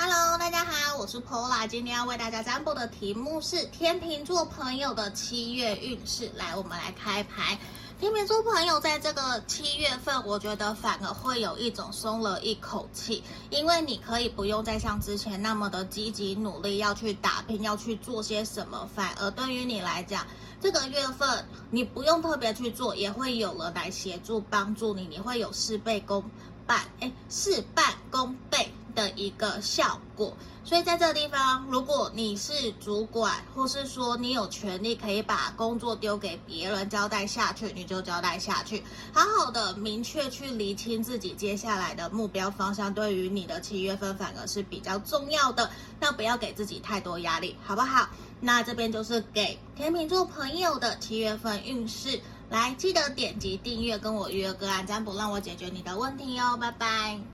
Hello，大家好，我是 Pola，今天要为大家占卜的题目是天秤座朋友的七月运势。来，我们来开牌。天秤座朋友在这个七月份，我觉得反而会有一种松了一口气，因为你可以不用再像之前那么的积极努力，要去打拼，要去做些什么，反而对于你来讲，这个月份你不用特别去做，也会有人来协助帮助你，你会有事倍功半，哎，事半功倍。一个效果，所以在这个地方，如果你是主管，或是说你有权利可以把工作丢给别人交代下去，你就交代下去，好好的明确去厘清自己接下来的目标方向，对于你的七月份反而是比较重要的。那不要给自己太多压力，好不好？那这边就是给天秤座朋友的七月份运势，来记得点击订阅，跟我预约个案占卜，让我解决你的问题哦，拜拜。